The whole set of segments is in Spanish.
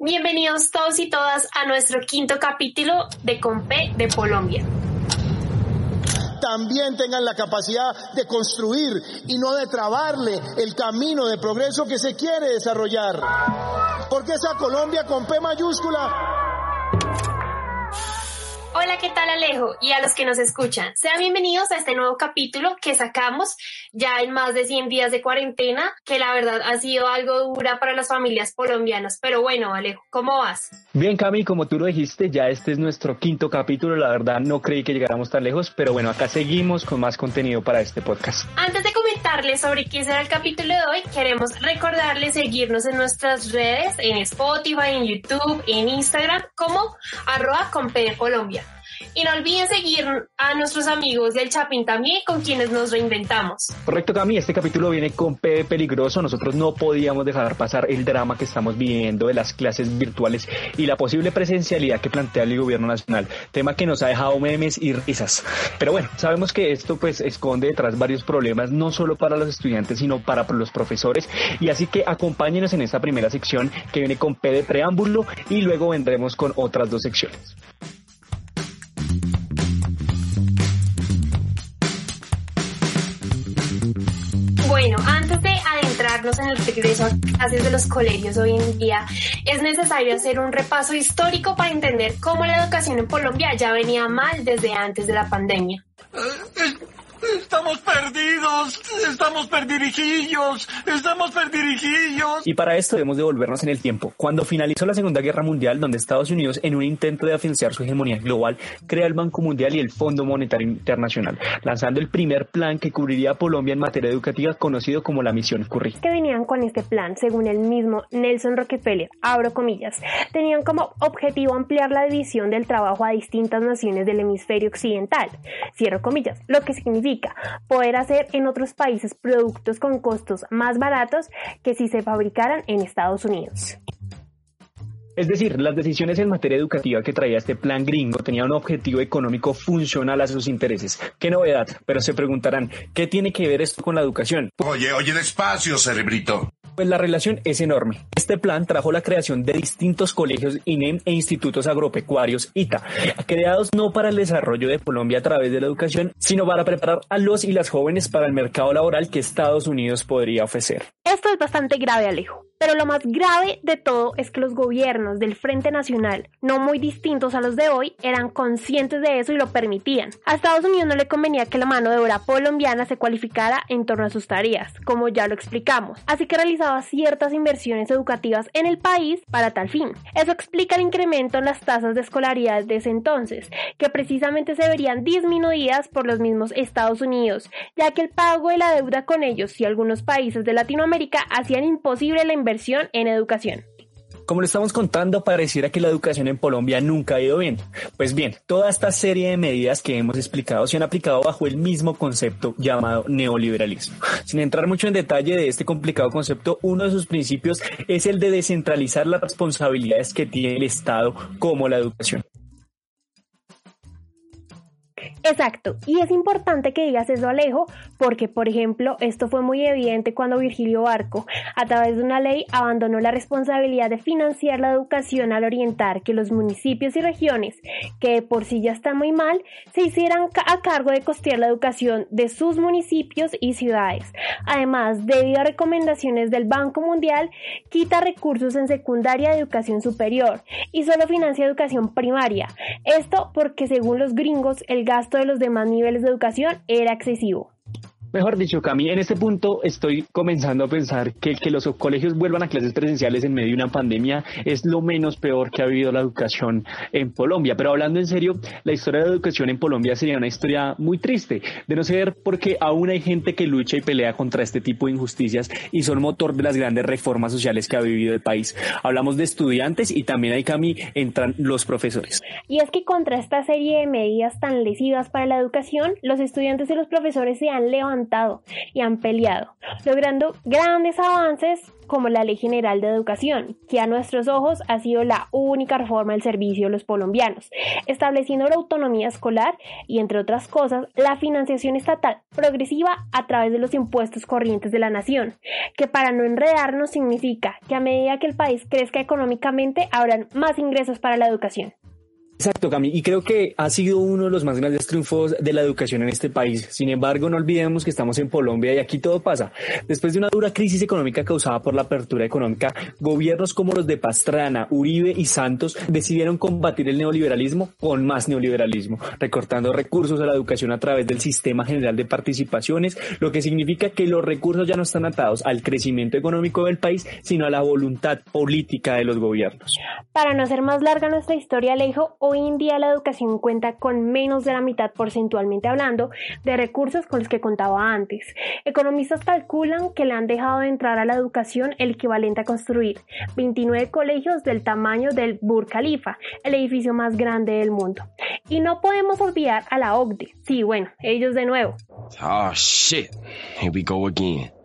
Bienvenidos todos y todas a nuestro quinto capítulo de Compe de Colombia. También tengan la capacidad de construir y no de trabarle el camino de progreso que se quiere desarrollar. Porque esa Colombia con P mayúscula Hola, ¿qué tal Alejo? Y a los que nos escuchan, sean bienvenidos a este nuevo capítulo que sacamos ya en más de 100 días de cuarentena, que la verdad ha sido algo dura para las familias colombianas. Pero bueno, Alejo, ¿cómo vas? Bien, Cami, como tú lo dijiste, ya este es nuestro quinto capítulo. La verdad no creí que llegáramos tan lejos, pero bueno, acá seguimos con más contenido para este podcast. Antes de comentarles sobre qué será el capítulo de hoy, queremos recordarles seguirnos en nuestras redes, en Spotify, en YouTube, en Instagram, como arroba Colombia. Y no olviden seguir a nuestros amigos del Chapin también, con quienes nos reinventamos. Correcto, Cami. Este capítulo viene con P peligroso. Nosotros no podíamos dejar pasar el drama que estamos viviendo de las clases virtuales y la posible presencialidad que plantea el gobierno nacional. Tema que nos ha dejado memes y risas. Pero bueno, sabemos que esto pues esconde detrás varios problemas, no solo para los estudiantes, sino para los profesores. Y así que acompáñenos en esta primera sección que viene con P de preámbulo y luego vendremos con otras dos secciones. En el regreso a clases de los colegios hoy en día, es necesario hacer un repaso histórico para entender cómo la educación en Colombia ya venía mal desde antes de la pandemia. Estamos perdidos, estamos perdirijillos, estamos perdirijillos. Y para esto debemos devolvernos en el tiempo. Cuando finalizó la Segunda Guerra Mundial, donde Estados Unidos, en un intento de afianzar su hegemonía global, crea el Banco Mundial y el Fondo Monetario Internacional, lanzando el primer plan que cubriría a Colombia en materia educativa, conocido como la Misión Curry. Que venían con este plan, según el mismo Nelson Rockefeller, abro comillas, tenían como objetivo ampliar la división del trabajo a distintas naciones del hemisferio occidental, cierro comillas, lo que significa poder hacer en otros países productos con costos más baratos que si se fabricaran en Estados Unidos. Es decir, las decisiones en materia educativa que traía este plan gringo tenían un objetivo económico funcional a sus intereses. Qué novedad, pero se preguntarán, ¿qué tiene que ver esto con la educación? Oye, oye, despacio, cerebrito. Pues la relación es enorme. Este plan trajo la creación de distintos colegios INEM e institutos agropecuarios ITA, creados no para el desarrollo de Colombia a través de la educación, sino para preparar a los y las jóvenes para el mercado laboral que Estados Unidos podría ofrecer. Esto es bastante grave, Alejo. Pero lo más grave de todo es que los gobiernos del Frente Nacional, no muy distintos a los de hoy, eran conscientes de eso y lo permitían. A Estados Unidos no le convenía que la mano de obra colombiana se cualificara en torno a sus tareas, como ya lo explicamos. Así que realizaba ciertas inversiones educativas en el país para tal fin. Eso explica el incremento en las tasas de escolaridad de ese entonces, que precisamente se verían disminuidas por los mismos Estados Unidos, ya que el pago de la deuda con ellos y algunos países de Latinoamérica hacían imposible la inversión en educación. Como le estamos contando, pareciera que la educación en Colombia nunca ha ido bien. Pues bien, toda esta serie de medidas que hemos explicado se han aplicado bajo el mismo concepto llamado neoliberalismo. Sin entrar mucho en detalle de este complicado concepto, uno de sus principios es el de descentralizar las responsabilidades que tiene el Estado como la educación. Exacto, y es importante que digas eso Alejo, porque por ejemplo, esto fue muy evidente cuando Virgilio Barco, a través de una ley, abandonó la responsabilidad de financiar la educación al orientar que los municipios y regiones, que por sí ya están muy mal, se hicieran a cargo de costear la educación de sus municipios y ciudades. Además, debido a recomendaciones del Banco Mundial, quita recursos en secundaria de educación superior y solo financia educación primaria. Esto porque según los gringos el gasto de los demás niveles de educación era excesivo. Mejor dicho, Cami, en este punto estoy comenzando a pensar que que los colegios vuelvan a clases presenciales en medio de una pandemia es lo menos peor que ha habido la educación en Colombia. Pero hablando en serio, la historia de la educación en Colombia sería una historia muy triste, de no ser porque aún hay gente que lucha y pelea contra este tipo de injusticias y son motor de las grandes reformas sociales que ha vivido el país. Hablamos de estudiantes y también ahí, Cami, entran los profesores. Y es que contra esta serie de medidas tan lesivas para la educación, los estudiantes y los profesores se han levantado y han peleado, logrando grandes avances como la Ley General de Educación, que a nuestros ojos ha sido la única reforma del servicio de los colombianos, estableciendo la autonomía escolar y, entre otras cosas, la financiación estatal progresiva a través de los impuestos corrientes de la nación, que para no enredarnos significa que a medida que el país crezca económicamente habrán más ingresos para la educación. Exacto, Cami, y creo que ha sido uno de los más grandes triunfos de la educación en este país. Sin embargo, no olvidemos que estamos en Colombia y aquí todo pasa. Después de una dura crisis económica causada por la apertura económica, gobiernos como los de Pastrana, Uribe y Santos decidieron combatir el neoliberalismo con más neoliberalismo, recortando recursos a la educación a través del sistema general de participaciones, lo que significa que los recursos ya no están atados al crecimiento económico del país, sino a la voluntad política de los gobiernos. Para no hacer más larga nuestra historia, Alejo, hoy en día la educación cuenta con menos de la mitad porcentualmente hablando de recursos con los que contaba antes. Economistas calculan que le han dejado de entrar a la educación el equivalente a construir 29 colegios del tamaño del Burj Khalifa, el edificio más grande del mundo. Y no podemos olvidar a la OCDE. Sí, bueno, ellos de nuevo. Oh shit. Here we go again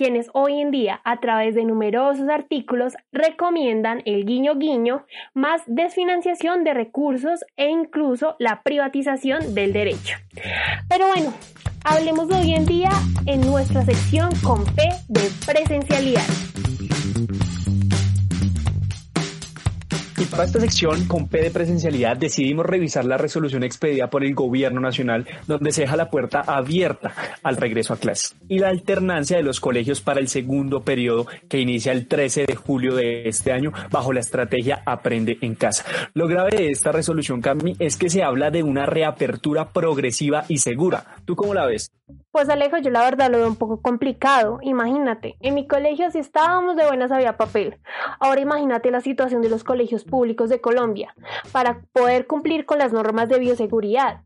quienes hoy en día a través de numerosos artículos recomiendan el guiño guiño, más desfinanciación de recursos e incluso la privatización del derecho. Pero bueno, hablemos de hoy en día en nuestra sección con P de presencialidad. Para esta sección, con P de presencialidad, decidimos revisar la resolución expedida por el Gobierno Nacional, donde se deja la puerta abierta al regreso a clases y la alternancia de los colegios para el segundo periodo que inicia el 13 de julio de este año bajo la estrategia Aprende en Casa. Lo grave de esta resolución, Cami, es que se habla de una reapertura progresiva y segura. ¿Tú cómo la ves? Pues Alejo, yo la verdad lo veo un poco complicado. Imagínate, en mi colegio si estábamos de buenas había papel. Ahora imagínate la situación de los colegios públicos de Colombia para poder cumplir con las normas de bioseguridad.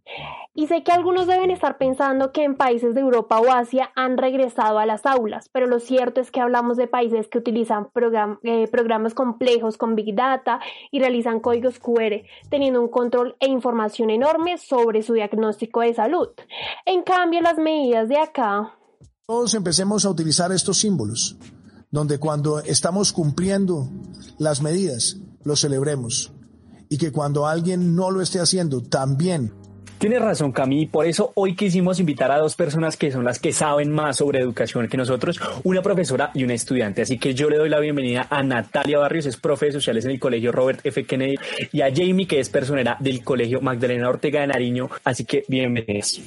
Y sé que algunos deben estar pensando que en países de Europa o Asia han regresado a las aulas, pero lo cierto es que hablamos de países que utilizan eh, programas complejos con Big Data y realizan códigos QR, teniendo un control e información enorme sobre su diagnóstico de salud. En cambio, las medidas de acá... Todos empecemos a utilizar estos símbolos, donde cuando estamos cumpliendo las medidas, lo celebremos. Y que cuando alguien no lo esté haciendo, también Tienes razón, Cami. Por eso hoy quisimos invitar a dos personas que son las que saben más sobre educación que nosotros, una profesora y una estudiante. Así que yo le doy la bienvenida a Natalia Barrios, es profe de sociales en el Colegio Robert F. Kennedy, y a Jamie, que es personera del Colegio Magdalena Ortega de Nariño. Así que bienvenidos.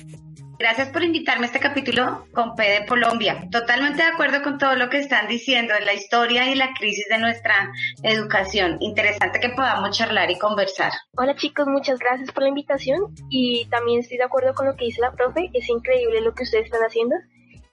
Gracias por invitarme a este capítulo con P de Colombia. Totalmente de acuerdo con todo lo que están diciendo en la historia y la crisis de nuestra educación. Interesante que podamos charlar y conversar. Hola chicos, muchas gracias por la invitación y también estoy de acuerdo con lo que dice la profe. Es increíble lo que ustedes están haciendo.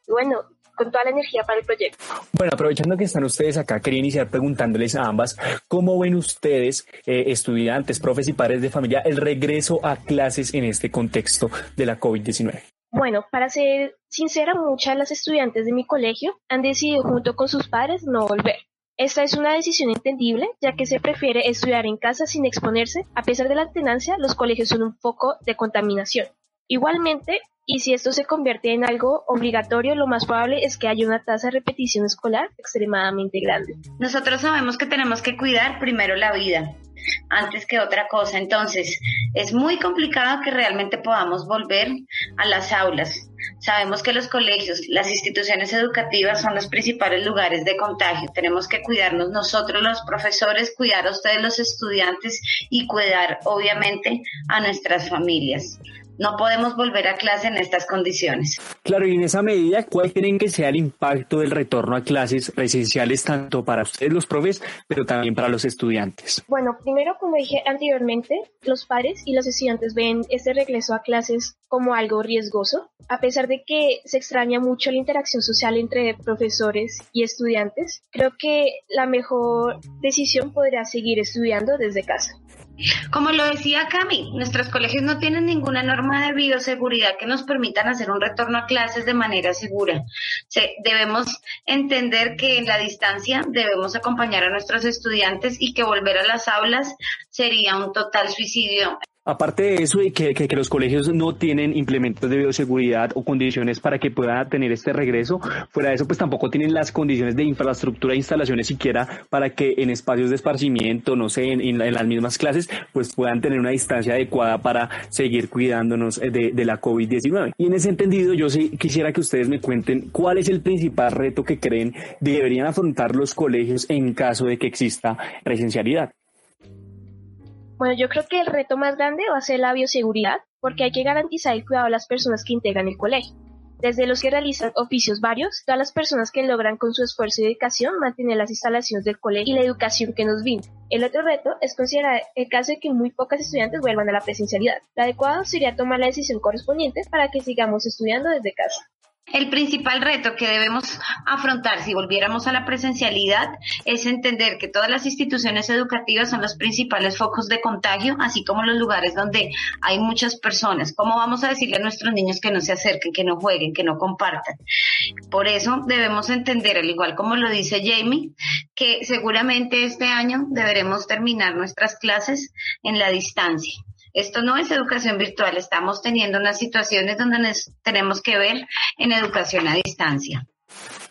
Y bueno, con toda la energía para el proyecto. Bueno, aprovechando que están ustedes acá, quería iniciar preguntándoles a ambas, ¿cómo ven ustedes, eh, estudiantes, profes y padres de familia, el regreso a clases en este contexto de la COVID-19? Bueno, para ser sincera, muchas de las estudiantes de mi colegio han decidido junto con sus padres no volver. Esta es una decisión entendible, ya que se prefiere estudiar en casa sin exponerse. A pesar de la tenancia, los colegios son un foco de contaminación. Igualmente, y si esto se convierte en algo obligatorio, lo más probable es que haya una tasa de repetición escolar extremadamente grande. Nosotros sabemos que tenemos que cuidar primero la vida antes que otra cosa. Entonces, es muy complicado que realmente podamos volver a las aulas. Sabemos que los colegios, las instituciones educativas son los principales lugares de contagio. Tenemos que cuidarnos nosotros los profesores, cuidar a ustedes los estudiantes y cuidar obviamente a nuestras familias. No podemos volver a clase en estas condiciones. Claro, y en esa medida, ¿cuál creen que sea el impacto del retorno a clases presenciales tanto para ustedes los profes, pero también para los estudiantes? Bueno, primero, como dije anteriormente, los padres y los estudiantes ven este regreso a clases como algo riesgoso, a pesar de que se extraña mucho la interacción social entre profesores y estudiantes. Creo que la mejor decisión podría seguir estudiando desde casa. Como lo decía Cami, nuestros colegios no tienen ninguna norma de bioseguridad que nos permitan hacer un retorno a clases de manera segura. debemos entender que en la distancia debemos acompañar a nuestros estudiantes y que volver a las aulas sería un total suicidio Aparte de eso, y que, que, los colegios no tienen implementos de bioseguridad o condiciones para que puedan tener este regreso, fuera de eso, pues tampoco tienen las condiciones de infraestructura e instalaciones siquiera para que en espacios de esparcimiento, no sé, en, las mismas clases, pues puedan tener una distancia adecuada para seguir cuidándonos de, de la COVID-19. Y en ese entendido, yo sí quisiera que ustedes me cuenten cuál es el principal reto que creen deberían afrontar los colegios en caso de que exista presencialidad. Bueno, yo creo que el reto más grande va a ser la bioseguridad, porque hay que garantizar el cuidado de las personas que integran el colegio. Desde los que realizan oficios varios, todas las personas que logran con su esfuerzo y dedicación mantener las instalaciones del colegio y la educación que nos brinda. El otro reto es considerar el caso de que muy pocas estudiantes vuelvan a la presencialidad. Lo adecuado sería tomar la decisión correspondiente para que sigamos estudiando desde casa. El principal reto que debemos afrontar si volviéramos a la presencialidad es entender que todas las instituciones educativas son los principales focos de contagio, así como los lugares donde hay muchas personas. ¿Cómo vamos a decirle a nuestros niños que no se acerquen, que no jueguen, que no compartan? Por eso debemos entender, al igual como lo dice Jamie, que seguramente este año deberemos terminar nuestras clases en la distancia. Esto no es educación virtual, estamos teniendo unas situaciones donde nos tenemos que ver en educación a distancia.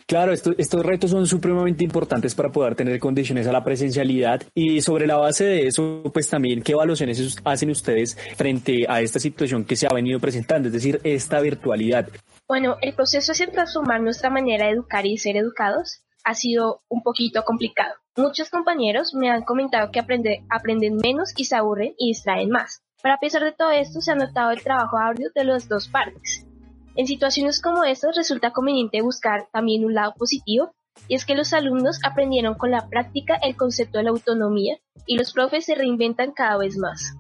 Claro, estos retos son supremamente importantes para poder tener condiciones a la presencialidad y sobre la base de eso, pues también, ¿qué evaluaciones hacen ustedes frente a esta situación que se ha venido presentando, es decir, esta virtualidad? Bueno, el proceso de transformar nuestra manera de educar y ser educados ha sido un poquito complicado. Muchos compañeros me han comentado que aprenden menos y se aburren y distraen más. Pero a pesar de todo esto, se ha notado el trabajo arduo de las dos partes. En situaciones como estas resulta conveniente buscar también un lado positivo, y es que los alumnos aprendieron con la práctica el concepto de la autonomía y los profes se reinventan cada vez más.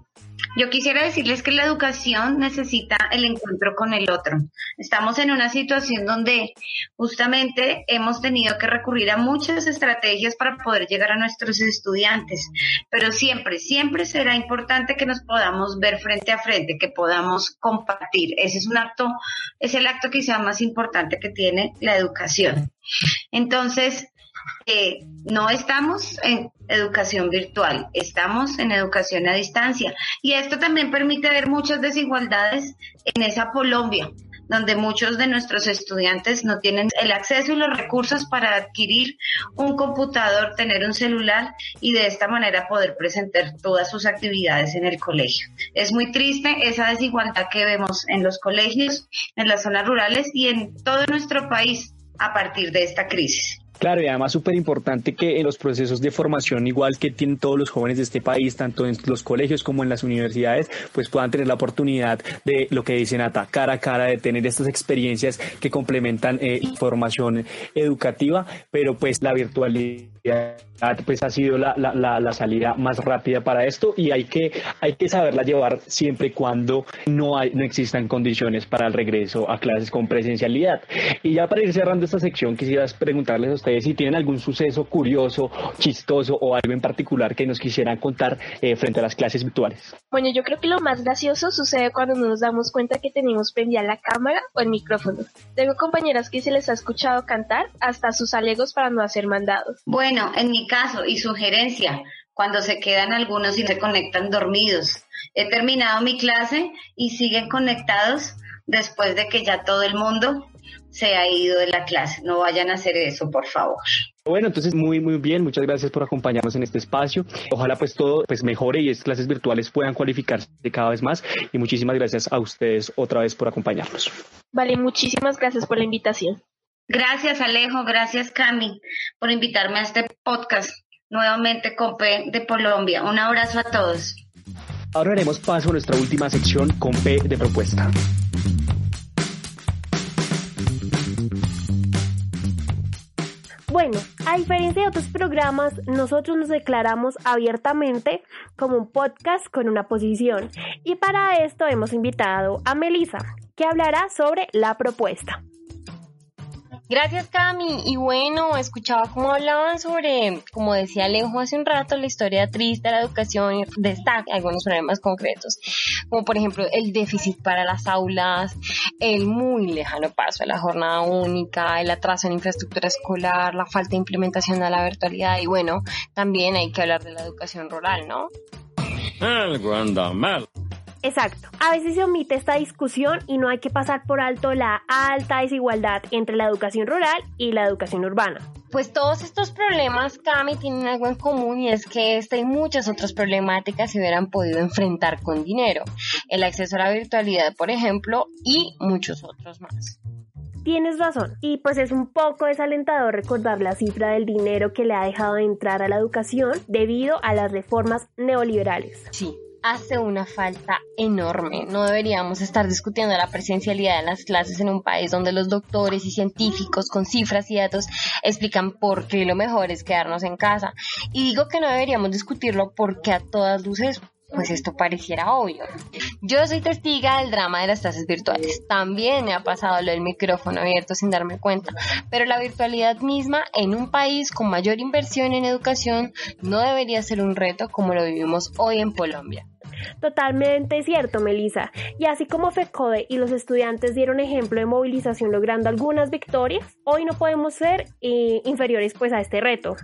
Yo quisiera decirles que la educación necesita el encuentro con el otro. Estamos en una situación donde justamente hemos tenido que recurrir a muchas estrategias para poder llegar a nuestros estudiantes, pero siempre, siempre será importante que nos podamos ver frente a frente, que podamos compartir. Ese es un acto, es el acto quizá más importante que tiene la educación. Entonces, no estamos en educación virtual, estamos en educación a distancia. Y esto también permite ver muchas desigualdades en esa Colombia, donde muchos de nuestros estudiantes no tienen el acceso y los recursos para adquirir un computador, tener un celular y de esta manera poder presentar todas sus actividades en el colegio. Es muy triste esa desigualdad que vemos en los colegios, en las zonas rurales y en todo nuestro país a partir de esta crisis. Claro, y además súper importante que en los procesos de formación, igual que tienen todos los jóvenes de este país, tanto en los colegios como en las universidades, pues puedan tener la oportunidad de lo que dicen ata cara a cara, de tener estas experiencias que complementan eh, formación educativa, pero pues la virtualidad pues ha sido la, la, la, salida más rápida para esto y hay que, hay que saberla llevar siempre y cuando no, hay, no existan condiciones para el regreso a clases con presencialidad. Y ya para ir cerrando esta sección, quisiera preguntarles a ustedes si tienen algún suceso curioso, chistoso o algo en particular que nos quisieran contar eh, frente a las clases virtuales. Bueno, yo creo que lo más gracioso sucede cuando nos damos cuenta que tenemos prendida la cámara o el micrófono. Tengo compañeras que se les ha escuchado cantar hasta sus alegos para no hacer mandados. Bueno, en mi caso y sugerencia, cuando se quedan algunos y se conectan dormidos. He terminado mi clase y siguen conectados después de que ya todo el mundo se ha ido de la clase. No vayan a hacer eso, por favor. Bueno, entonces muy muy bien, muchas gracias por acompañarnos en este espacio. Ojalá pues todo pues mejore y estas clases virtuales puedan cualificarse cada vez más y muchísimas gracias a ustedes otra vez por acompañarnos. Vale, muchísimas gracias por la invitación. Gracias Alejo, gracias Cami por invitarme a este podcast nuevamente con P de Colombia. Un abrazo a todos. Ahora haremos paso a nuestra última sección con P de propuesta. A diferencia de otros programas, nosotros nos declaramos abiertamente como un podcast con una posición. Y para esto hemos invitado a Melissa, que hablará sobre la propuesta. Gracias, Cami. Y bueno, escuchaba cómo hablaban sobre, como decía Alejo hace un rato, la historia triste de la educación destaca algunos problemas concretos, como por ejemplo el déficit para las aulas, el muy lejano paso a la jornada única, el atraso en infraestructura escolar, la falta de implementación de la virtualidad y bueno, también hay que hablar de la educación rural, ¿no? Algo anda mal. Exacto. A veces se omite esta discusión y no hay que pasar por alto la alta desigualdad entre la educación rural y la educación urbana. Pues todos estos problemas, Cami, tienen algo en común y es que esta y muchas otras problemáticas se hubieran podido enfrentar con dinero. El acceso a la virtualidad, por ejemplo, y muchos otros más. Tienes razón. Y pues es un poco desalentador recordar la cifra del dinero que le ha dejado de entrar a la educación debido a las reformas neoliberales. Sí, hace una falta enorme. No deberíamos estar discutiendo la presencialidad de las clases en un país donde los doctores y científicos con cifras y datos explican por qué lo mejor es quedarnos en casa. Y digo que no deberíamos discutirlo porque a todas luces pues esto pareciera obvio. Yo soy testiga del drama de las clases virtuales. También me ha pasado lo del micrófono abierto sin darme cuenta. Pero la virtualidad misma en un país con mayor inversión en educación no debería ser un reto como lo vivimos hoy en Colombia. Totalmente cierto, Melissa. Y así como FECODE y los estudiantes dieron ejemplo de movilización logrando algunas victorias, hoy no podemos ser eh, inferiores pues a este reto.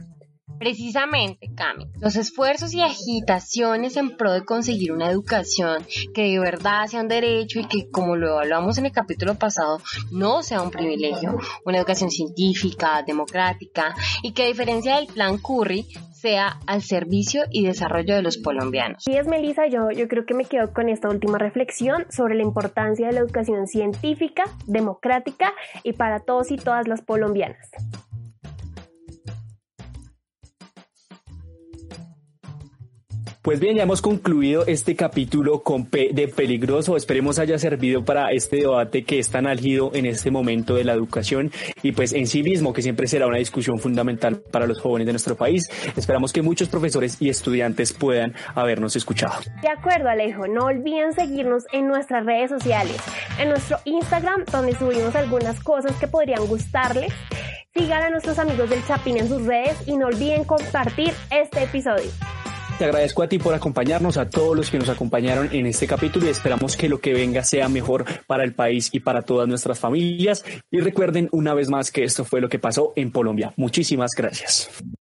Precisamente, Cami, los esfuerzos y agitaciones en pro de conseguir una educación que de verdad sea un derecho y que, como lo hablamos en el capítulo pasado, no sea un privilegio, una educación científica, democrática y que a diferencia del plan Curry, sea al servicio y desarrollo de los colombianos. Y es Melissa, yo, yo creo que me quedo con esta última reflexión sobre la importancia de la educación científica, democrática y para todos y todas las colombianas. Pues bien, ya hemos concluido este capítulo con P de peligroso. Esperemos haya servido para este debate que es tan álgido en este momento de la educación y pues en sí mismo que siempre será una discusión fundamental para los jóvenes de nuestro país. Esperamos que muchos profesores y estudiantes puedan habernos escuchado. De acuerdo, Alejo. No olviden seguirnos en nuestras redes sociales, en nuestro Instagram donde subimos algunas cosas que podrían gustarles. Sigan a nuestros amigos del Chapín en sus redes y no olviden compartir este episodio. Te agradezco a ti por acompañarnos, a todos los que nos acompañaron en este capítulo y esperamos que lo que venga sea mejor para el país y para todas nuestras familias. Y recuerden una vez más que esto fue lo que pasó en Colombia. Muchísimas gracias.